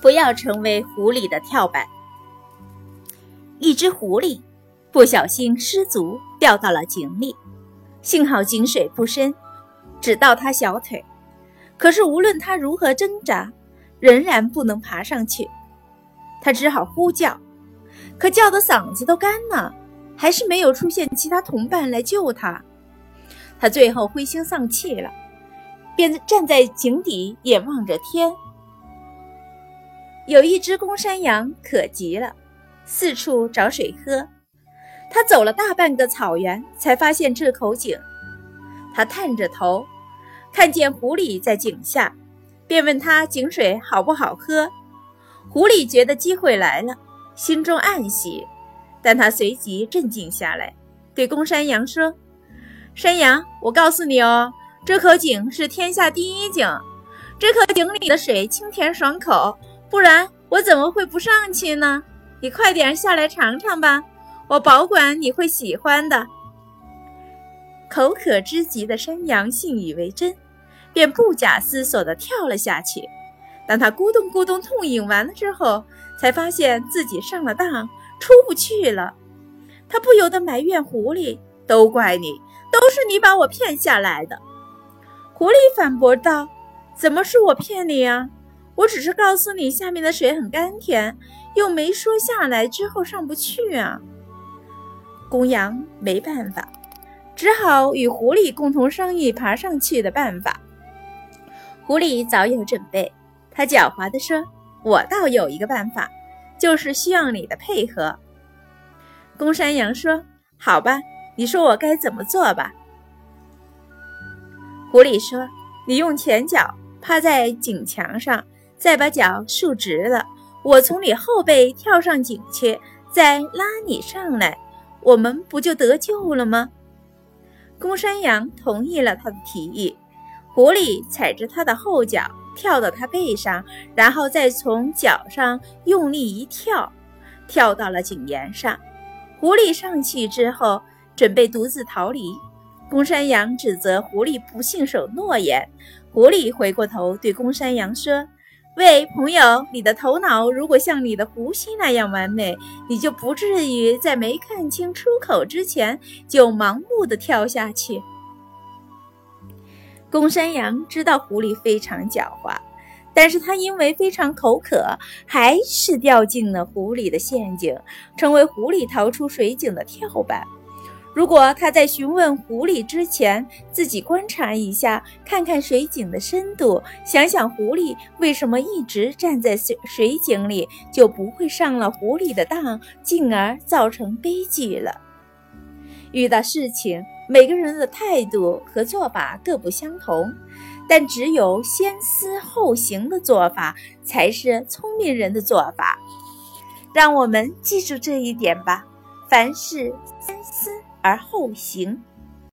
不要成为狐狸的跳板。一只狐狸不小心失足掉到了井里，幸好井水不深，只到他小腿。可是无论他如何挣扎，仍然不能爬上去。他只好呼叫，可叫的嗓子都干了，还是没有出现其他同伴来救他。他最后灰心丧气了，便站在井底眼望着天。有一只公山羊渴极了，四处找水喝。他走了大半个草原，才发现这口井。他探着头，看见狐狸在井下，便问他井水好不好喝。狐狸觉得机会来了，心中暗喜，但他随即镇静下来，对公山羊说：“山羊，我告诉你哦，这口井是天下第一井，这口井里的水清甜爽口。”不然我怎么会不上去呢？你快点下来尝尝吧，我保管你会喜欢的。口渴之极的山羊信以为真，便不假思索地跳了下去。当他咕咚咕咚痛饮完了之后，才发现自己上了当，出不去了。他不由得埋怨狐狸：“都怪你，都是你把我骗下来的。”狐狸反驳道：“怎么是我骗你啊？”我只是告诉你，下面的水很甘甜，又没说下来之后上不去啊。公羊没办法，只好与狐狸共同商议爬上去的办法。狐狸早有准备，他狡猾地说：“我倒有一个办法，就是需要你的配合。”公山羊说：“好吧，你说我该怎么做吧。”狐狸说：“你用前脚趴在井墙上。”再把脚竖直了，我从你后背跳上井去，再拉你上来，我们不就得救了吗？公山羊同意了他的提议。狐狸踩着他的后脚跳到他背上，然后再从脚上用力一跳，跳到了井沿上。狐狸上去之后，准备独自逃离。公山羊指责狐狸不信守诺言。狐狸回过头对公山羊说。喂，朋友，你的头脑如果像你的呼吸那样完美，你就不至于在没看清出口之前就盲目的跳下去。公山羊知道狐狸非常狡猾，但是他因为非常口渴，还是掉进了狐狸的陷阱，成为狐狸逃出水井的跳板。如果他在询问狐狸之前，自己观察一下，看看水井的深度，想想狐狸为什么一直站在水水井里，就不会上了狐狸的当，进而造成悲剧了。遇到事情，每个人的态度和做法各不相同，但只有先思后行的做法才是聪明人的做法。让我们记住这一点吧，凡事三思。而后行。